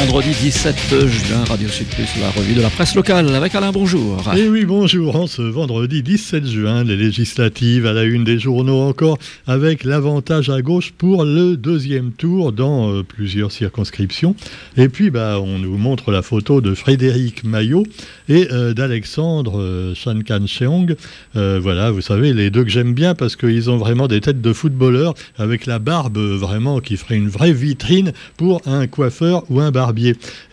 vendredi 17 juin, Radio Sud la revue de la presse locale avec Alain, bonjour. Et eh oui, bonjour. En ce vendredi 17 juin, les législatives à la une des journaux encore, avec l'avantage à gauche pour le deuxième tour dans euh, plusieurs circonscriptions. Et puis, bah, on nous montre la photo de Frédéric Maillot et euh, d'Alexandre euh, Shankan Cheong. voilà, vous savez, les deux que j'aime bien parce qu'ils ont vraiment des têtes de footballeurs avec la barbe vraiment qui ferait une vraie vitrine pour un coiffeur ou un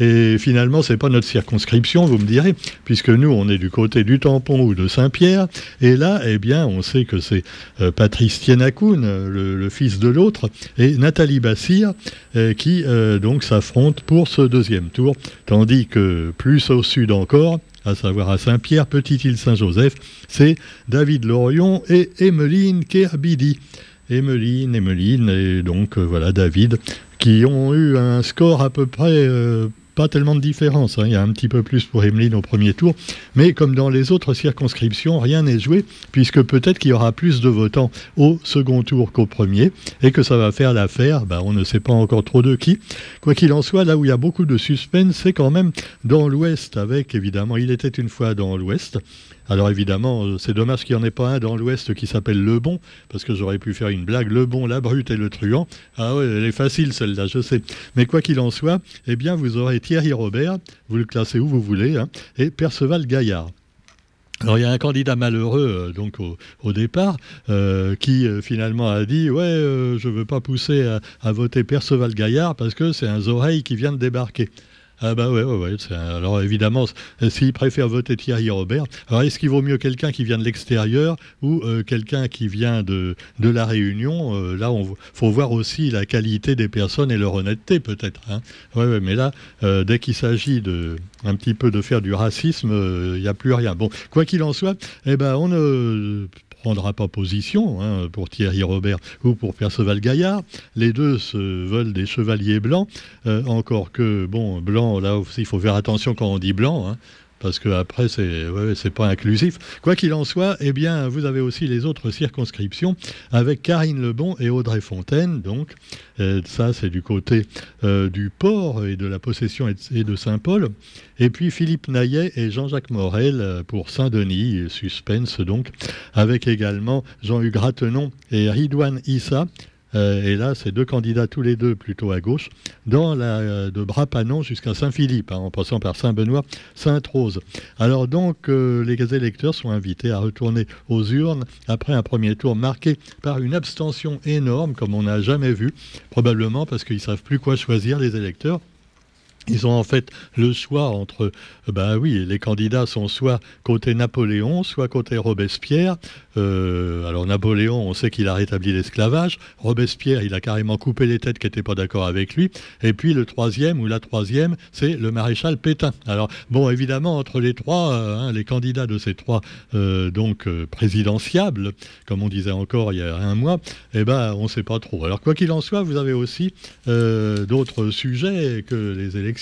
Et finalement, c'est pas notre circonscription, vous me direz, puisque nous, on est du côté du Tampon ou de Saint-Pierre. Et là, eh bien, on sait que c'est euh, Patrice Tienakoun, le, fils de l'autre, et Nathalie Bassir, euh, qui euh, donc s'affrontent pour ce deuxième tour. Tandis que plus au sud encore, à savoir à Saint-Pierre, Petite-Île-Saint-Joseph, c'est David Lorion et Emeline Kerbidi. Emeline, Emeline et donc voilà David qui ont eu un score à peu près euh, pas tellement de différence. Hein. Il y a un petit peu plus pour Emeline au premier tour. Mais comme dans les autres circonscriptions, rien n'est joué, puisque peut-être qu'il y aura plus de votants au second tour qu'au premier, et que ça va faire l'affaire. Ben, on ne sait pas encore trop de qui. Quoi qu'il en soit, là où il y a beaucoup de suspense, c'est quand même dans l'Ouest, avec évidemment, il était une fois dans l'Ouest, alors évidemment, euh, c'est dommage qu'il n'y en ait pas un dans l'Ouest qui s'appelle Le Bon, parce que j'aurais pu faire une blague, Le Bon, la Brute et le Truand. Ah ouais, elle est facile celle-là, je sais. Mais quoi qu'il en soit, eh bien vous aurez Thierry Robert, vous le classez où vous voulez, hein, et Perceval Gaillard. Alors il y a un candidat malheureux euh, donc au, départ euh, qui finalement a dit ouais je veux pas pousser à, à voter Perceval Gaillard parce que c'est un oreille qui vient de débarquer. Ah bah ouais, ouais, ouais. Alors évidemment, s'il préfère voter Thierry Robert, alors est-ce qu'il vaut mieux quelqu'un qui vient de l'extérieur ou euh, quelqu'un qui vient de, la Réunion euh, Là, il faut voir aussi la qualité des personnes et leur honnêteté peut-être. Hein. Mais là, euh, dès qu'il s'agit de un petit peu de faire du racisme, il n'y a plus rien. Bon, quoi qu'il en soit, eh ben, on ne prendra pas position hein, pour Thierry Robert ou pour Perceval Gaillard. Les deux se veulent des chevaliers blancs, euh, encore que, bon, blanc, là aussi, il faut faire attention quand on dit blanc. Hein parce que après c'est ouais, c'est pas inclusif. Quoi qu'il en soit, eh bien vous avez aussi les autres circonscriptions avec Karine Lebon et Audrey Fontaine. Donc euh, ça c'est du côté euh, du port et de la possession et de Saint-Paul. Et puis Philippe Naillet et Jean-Jacques Morel euh, pour Saint-Denis, suspense donc, avec également Jean-Hugues Ratenon et Ridouane Issa et là, c'est deux candidats tous les deux plutôt à gauche, dans la, euh, de Brapanon jusqu'à Saint-Philippe, hein, en passant par Saint-Benoît, Sainte-Rose. Alors donc, euh, les électeurs sont invités à retourner aux urnes après un premier tour marqué par une abstention énorme, comme on n'a jamais vu, probablement parce qu'ils ne savent plus quoi choisir, les électeurs. Ils ont en fait le choix entre, ben oui, les candidats sont soit côté Napoléon, soit côté Robespierre. Euh, alors Napoléon, on sait qu'il a rétabli l'esclavage. Robespierre, il a carrément coupé les têtes qui n'étaient pas d'accord avec lui. Et puis le troisième ou la troisième, c'est le maréchal Pétain. Alors bon, évidemment, entre les trois, euh, hein, les candidats de ces trois donc présidentiables, comme on disait encore il y a un mois, eh ben on ne sait pas trop. Alors quoi qu'il en soit, vous avez aussi d'autres sujets que les élections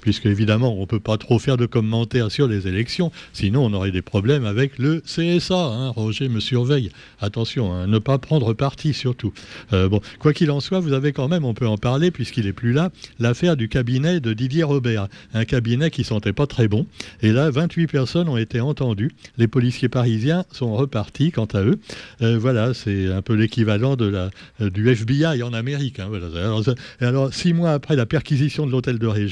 puisque évidemment on ne peut pas trop faire de commentaires sur les élections, sinon on aurait des problèmes avec le CSA. Hein. Roger me surveille. Attention, hein, ne pas prendre parti surtout. Euh, bon, quoi qu'il en soit, vous avez quand même, on peut en parler puisqu'il est plus là, l'affaire du cabinet de Didier Robert, un cabinet qui sentait pas très bon. Et là, 28 personnes ont été entendues. Les policiers parisiens sont repartis quant à eux. Euh, voilà, c'est un peu l'équivalent de la euh, du FBI en Amérique. Hein, alors, alors, six mois après la perquisition de l'hôtel de région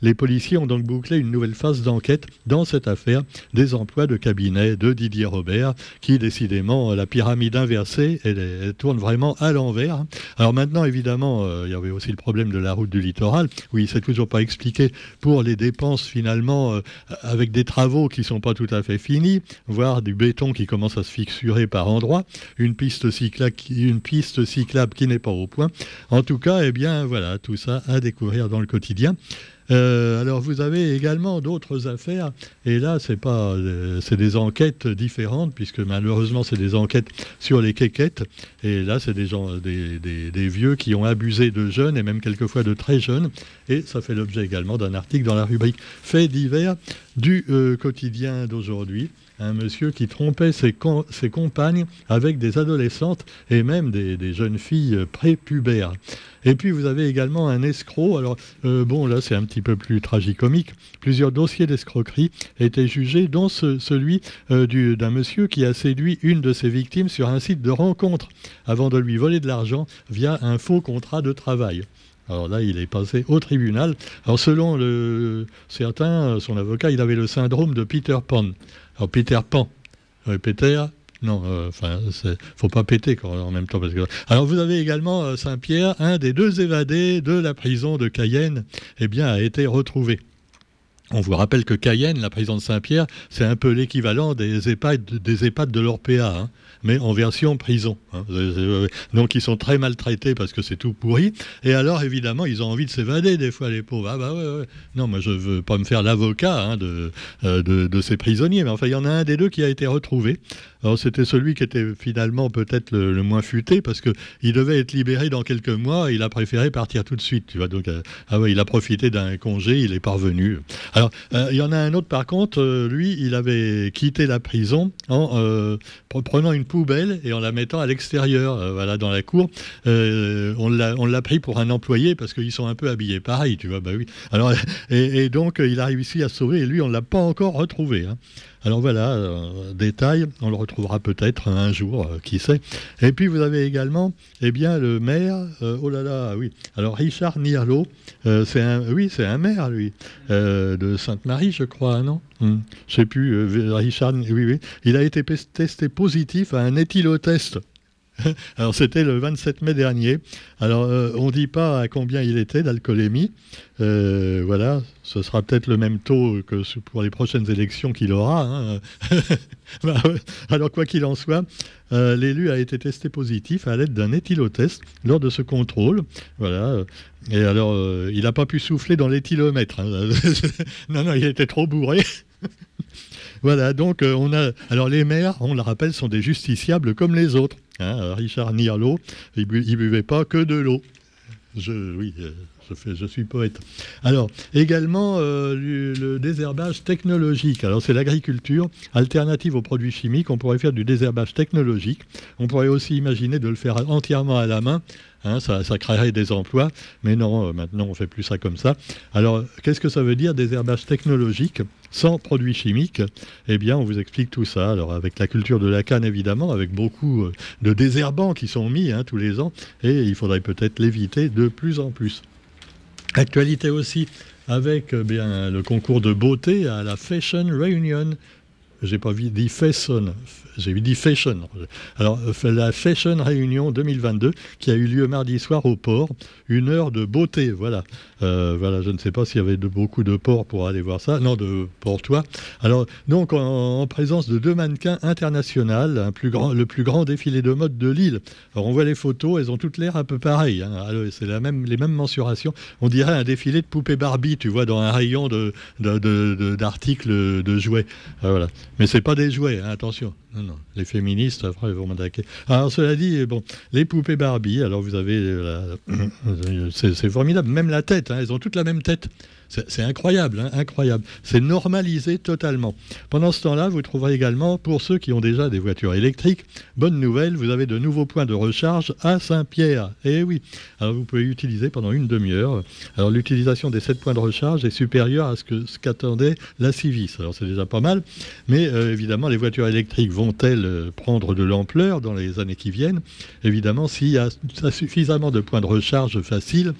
les policiers ont donc bouclé une nouvelle phase d'enquête dans cette affaire des emplois de cabinet de Didier Robert, qui décidément, la pyramide inversée, elle, tourne vraiment à l'envers. Alors maintenant, évidemment, euh, il y avait aussi le problème de la route du littoral. Oui, c'est toujours pas expliqué pour les dépenses finalement, euh, avec des travaux qui sont pas tout à fait finis, voire du béton qui commence à se fixurer par endroits, une piste cyclable, une piste cyclable qui n'est pas au point. En tout cas, eh bien, voilà, tout ça à découvrir dans le quotidien. Euh, alors vous avez également d'autres affaires, et là c'est pas, euh, c'est des enquêtes différentes puisque malheureusement c'est des enquêtes sur les quéquettes, et là c'est des gens, des, vieux qui ont abusé de jeunes et même quelquefois de très jeunes, et ça fait l'objet également d'un article dans la rubrique Faits divers du euh, quotidien d'aujourd'hui. Un monsieur qui trompait ses, compagnes avec des adolescentes et même des, jeunes filles prépubères. Et puis vous avez également un escroc. Alors euh, bon, là c'est un petit peu plus tragicomique. Plusieurs dossiers d'escroquerie étaient jugés, dont celui euh, d'un monsieur qui a séduit une de ses victimes sur un site de rencontre avant de lui voler de l'argent via un faux contrat de travail. Alors là, il est passé au tribunal. Alors selon certains, son avocat, il avait le syndrome de Peter Pan. Alors Peter Pan, Peter, non, euh, enfin, ne faut pas péter en même temps. Alors vous avez également euh, Saint-Pierre, un des deux évadés de la prison de Cayenne, eh bien, a été retrouvé. On vous rappelle que Cayenne, la prison de Saint-Pierre, c'est un peu l'équivalent des EHPAD, des EHPAD de l'Orpea, hein, mais en version prison. Hein. Donc ils sont très maltraités parce que c'est tout pourri. Et alors évidemment, ils ont envie de s'évader des fois, les pauvres. Ah bah ouais. Non, moi je veux pas me faire l'avocat hein, euh, de, de, ces prisonniers, mais enfin il y en a un des deux qui a été retrouvé. Alors c'était celui qui était finalement peut-être le, moins futé parce qu'il devait être libéré dans quelques mois. il a préféré partir tout de suite. Tu vois, donc euh, ah il a profité d'un congé, il est parvenu. Alors euh, il y en a un autre par contre, euh, lui, il avait quitté la prison en prenant une poubelle et en la mettant à l'extérieur, voilà, dans la cour. on l'a pris pour un employé parce qu'ils sont un peu habillés pareil, tu vois. Bah oui. Alors et, donc il a réussi à sauver et lui on l'a pas encore retrouvé. Hein. Alors voilà, euh, détail, on le retrouvera peut-être un jour, euh, qui sait. Et puis vous avez également, eh bien, le maire, euh, oh là là, oui. Alors Richard Nierlo, c'est un, oui, c'est un maire, lui, de Sainte-Marie, je crois, non? Hmm. Je sais plus, Richard, oui, oui. Il a été testé positif à un éthylotest. Alors c'était le 27 mai dernier. Alors euh, on ne dit pas à combien il était d'alcoolémie. Euh, voilà, ce sera peut-être le même taux que pour les prochaines élections qu'il aura. Hein. Bah alors quoi qu'il en soit, euh, l'élu a été testé positif à l'aide d'un éthylotest lors de ce contrôle. Voilà. Et alors il n'a pas pu souffler dans l'éthylomètre. Hein. non, non, il était trop bourré. voilà, donc on a. Alors les maires, on le rappelle, sont des justiciables comme les autres. Hein, Richard Nierlo, il, ne buvait pas que de l'eau. Je, oui, euh, je, suis poète. Alors, également, euh, le, désherbage technologique. Alors, c'est l'agriculture alternative aux produits chimiques. On pourrait faire du désherbage technologique. On pourrait aussi imaginer de le faire entièrement à la main. Hein, ça, créerait des emplois. Mais non, euh, maintenant, on ne fait plus ça comme ça. Alors, qu'est-ce que ça veut dire, désherbage technologique sans produits chimiques? Eh bien, on vous explique tout ça. Alors, avec la culture de la canne, évidemment, avec beaucoup euh, de désherbants qui sont mis hein, tous les ans. Et il faudrait peut-être l'éviter de plus en plus. Actualité aussi avec bien, le concours de beauté à la Fashion Reunion j'ai pas dit fashion, j'ai dit fashion. Alors, la Fashion Réunion 2022 qui a eu lieu mardi soir au port, une heure de beauté, voilà. Euh, voilà, je ne sais pas s'il y avait beaucoup de ports pour aller voir ça, non, de toi. Alors, donc, en, présence de deux mannequins grand, le plus grand défilé de mode de l'île. Alors, on voit les photos, elles ont toutes l'air un peu pareilles. Hein. C'est la même, les mêmes mensurations. On dirait un défilé de poupées Barbie, tu vois, dans un rayon d'articles de, de, de, jouets. Ah, voilà. Mais c'est pas des jouets, hein, attention. Non, non. Les féministes, après, ils vont m'attaquer. Alors, cela dit, bon, les poupées Barbie, alors vous avez. Euh, c'est formidable, même la tête, hein, elles ont toutes la même tête. C'est incroyable, hein, incroyable. C'est normalisé totalement. Pendant ce temps-là, vous trouverez également, pour ceux qui ont déjà des voitures électriques, bonne nouvelle, vous avez de nouveaux points de recharge à Saint-Pierre. Eh oui, alors vous pouvez utiliser pendant une demi-heure. Alors l'utilisation des 7 points de recharge est supérieure à ce qu'attendait la Civis. Alors c'est déjà pas mal, mais euh, évidemment, les voitures électriques vont-elles euh, prendre de l'ampleur dans les années qui viennent? Évidemment, s'il y a suffisamment de points de recharge faciles,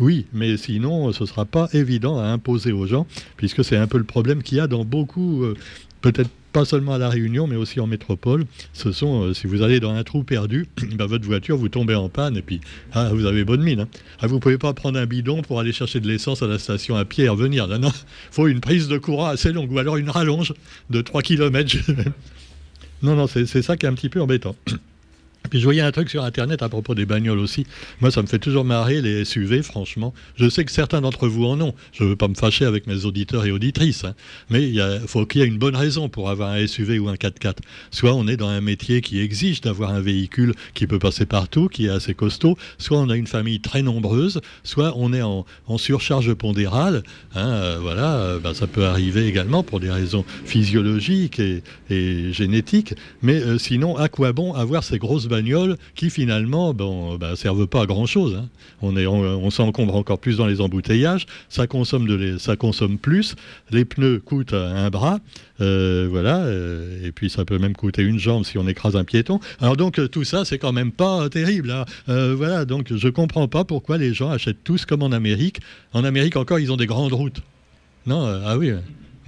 oui, mais sinon, ce ne sera pas évident à imposer aux gens, puisque c'est un peu le problème qu'il y a dans beaucoup, euh, peut-être pas seulement à La Réunion, mais aussi en métropole. Ce sont, euh, si vous allez dans un trou perdu, ben, votre voiture, vous tombez en panne et puis ah, vous avez bonne mine. Hein. Ah, vous ne pouvez pas prendre un bidon pour aller chercher de l'essence à la station à pied et revenir. Non, non, faut une prise de courant assez longue ou alors une rallonge de 3 km. non, non, c'est ça qui est un petit peu embêtant. Puis je voyais un truc sur Internet à propos des bagnoles aussi. Moi, ça me fait toujours marrer les SUV, franchement. Je sais que certains d'entre vous en ont. Je ne veux pas me fâcher avec mes auditeurs et auditrices. Hein. Mais il faut qu'il y ait une bonne raison pour avoir un SUV ou un 4x4. Soit on est dans un métier qui exige d'avoir un véhicule qui peut passer partout, qui est assez costaud. Soit on a une famille très nombreuse. Soit on est en, surcharge pondérale. Hein, euh, voilà, euh, ben, ça peut arriver également pour des raisons physiologiques et, génétiques. Mais euh, sinon, à quoi bon avoir ces grosses bagnoles? Qui finalement bon, bah, servent pas à grand chose. Hein. On, on, s'encombre encore plus dans les embouteillages, ça consomme, de ça consomme plus, les pneus coûtent un bras, euh, voilà, euh, et puis ça peut même coûter une jambe si on écrase un piéton. Alors donc tout ça, c'est quand même pas terrible. Hein. Euh, voilà, donc je comprends pas pourquoi les gens achètent tous comme en Amérique. En Amérique encore, ils ont des grandes routes. Non, ah oui.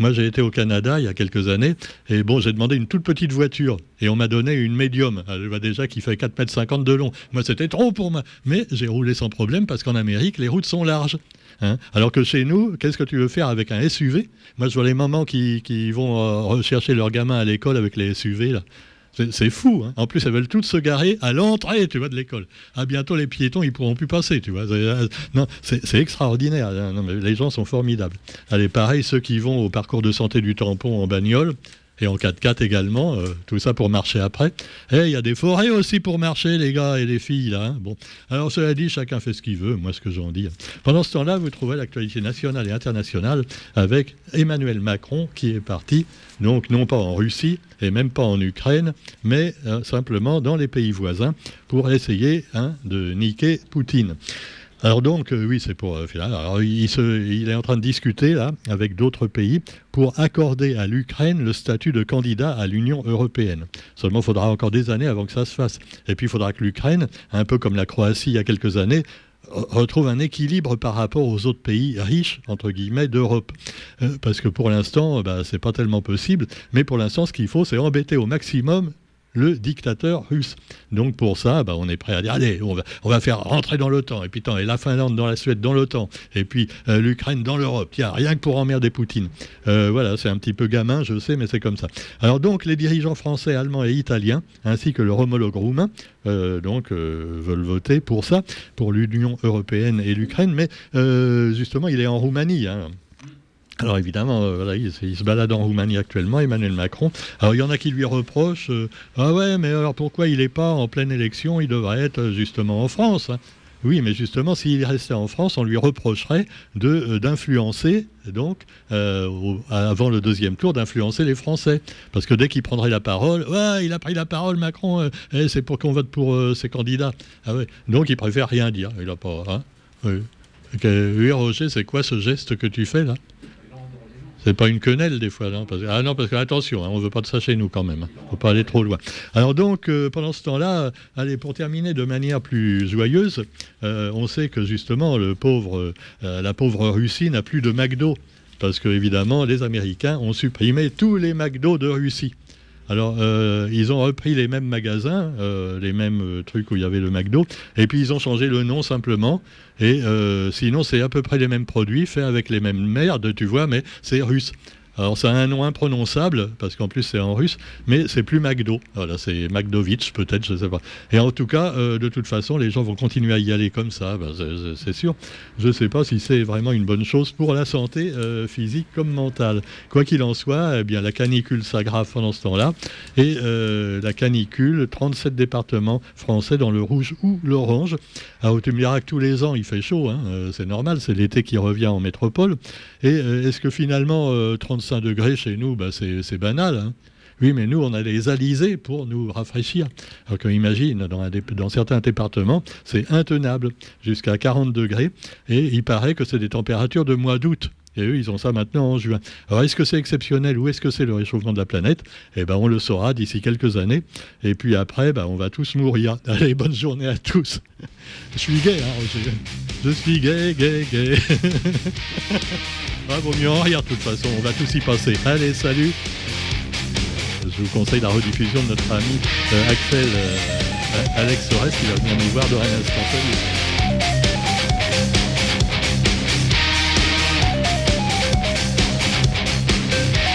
Moi, j'ai été au Canada il y a quelques années, et bon, j'ai demandé une toute petite voiture, et on m'a donné une médium, elle va déjà qui fait 4,50 m de long. Moi, c'était trop pour moi. Mais j'ai roulé sans problème, parce qu'en Amérique, les routes sont larges. Hein. Alors que chez nous, qu'est-ce que tu veux faire avec un SUV Moi, je vois les mamans qui, qui vont euh, rechercher leurs gamins à l'école avec les SUV, là. C'est fou. Hein. En plus, elles veulent toutes se garer à l'entrée, tu vois, de l'école. À bientôt, les piétons, ils pourront plus passer, tu vois. Non, c'est extraordinaire. Hein. les gens sont formidables. Allez, pareil, ceux qui vont au parcours de santé du tampon en bagnole, et en 4x4 également, euh, tout ça pour marcher après. Et eh, il y a des forêts aussi pour marcher, les gars et les filles. Hein. Bon, alors cela dit, chacun fait ce qu'il veut, moi ce que j'en dis. Pendant ce temps-là, vous trouvez l'actualité nationale et internationale avec Emmanuel Macron qui est parti, donc non pas en Russie et même pas en Ukraine, mais euh, simplement dans les pays voisins pour essayer hein, de niquer Poutine. Alors donc, euh, oui, c'est pour... Euh, il, est en train de discuter là avec d'autres pays pour accorder à l'Ukraine le statut de candidat à l'Union européenne. Seulement, il faudra encore des années avant que ça se fasse. Et puis, il faudra que l'Ukraine, un peu comme la Croatie il y a quelques années, retrouve un équilibre par rapport aux autres pays riches, entre guillemets, d'Europe. Euh, parce que pour l'instant, bah, c'est pas tellement possible. Mais pour l'instant, ce qu'il faut, c'est embêter au maximum le dictateur russe. Donc pour ça, bah, on est prêt à dire allez, on va, faire rentrer dans l'OTAN, et puis tant, et la Finlande dans la Suède dans l'OTAN, et puis euh, l'Ukraine dans l'Europe. Tiens, rien que pour emmerder Poutine. Euh, voilà, c'est un petit peu gamin, je sais, mais c'est comme ça. Alors donc les dirigeants français, allemands et italiens, ainsi que leur homologue roumain, euh, donc veulent voter pour ça, pour l'Union européenne et l'Ukraine, mais justement, il est en Roumanie. Hein. Alors évidemment, euh, il, se balade en Roumanie actuellement, Emmanuel Macron. Alors il y en a qui lui reprochent euh, Ah ouais, mais alors pourquoi il n'est pas en pleine élection Il devrait être euh, justement en France. Hein. Oui, mais justement, s'il restait en France, on lui reprocherait d'influencer, donc, avant le deuxième tour, d'influencer les Français. Parce que dès qu'il prendrait la parole, ouais, il a pris la parole, Macron, eh, c'est pour qu'on vote pour ses candidats. Ah. Donc il préfère rien dire. Il a pas. Hein oui, Roger, c'est quoi ce geste que tu fais là? C'est pas une quenelle des fois, non Ah non, parce que attention, hein, on veut pas de ça chez nous quand même. Il hein. faut pas aller trop loin. Alors donc, euh, pendant ce temps-là, allez, pour terminer de manière plus joyeuse, euh, on sait que justement, le pauvre, euh, la pauvre Russie n'a plus de McDo. Parce que, évidemment, les Américains ont supprimé tous les McDo de Russie. Alors, euh, ils ont repris les mêmes magasins, euh, les mêmes euh, trucs où il y avait le McDo, et puis ils ont changé le nom simplement. Et sinon, c'est à peu près les mêmes produits, faits avec les mêmes merdes, tu vois, mais c'est russe. Alors ça a un nom imprononçable, parce qu'en plus c'est en russe, mais c'est plus McDo. Voilà, c'est McDovitch peut-être, je ne sais pas. Et en tout cas, euh, de toute façon, les gens vont continuer à y aller comme ça, ben, c'est sûr. Je ne sais pas si c'est vraiment une bonne chose pour la santé euh, physique comme mentale. Quoi qu'il en soit, eh bien, la canicule s'aggrave pendant ce temps-là. Et euh, la canicule, 37 départements français dans le rouge ou l'orange. Alors tu me tous les ans il fait chaud, hein, c'est normal, c'est l'été qui revient en métropole. Et est-ce que finalement 35 degrés chez nous, bah, c'est banal. Hein. Oui, mais nous, on a les alizés pour nous rafraîchir. Alors qu'imagine, dans, dans certains départements, c'est intenable, jusqu'à 40 degrés. Et il paraît que c'est des températures de mois d'août. Et eux, ils ont ça maintenant en juin. Alors, est-ce que c'est exceptionnel ou est-ce que c'est le réchauffement de la planète? Eh bien, on le saura d'ici quelques années. Et puis après, ben, on va tous mourir. Allez, bonne journée à tous. Je suis gay, hein, Je suis gay, gay, gay. vaut mieux en rire, de toute façon. On va tous y passer. Allez, salut. Je vous conseille la rediffusion de notre ami euh, Axel, euh, Alex Sorès, qui va venir nous voir de Rennes.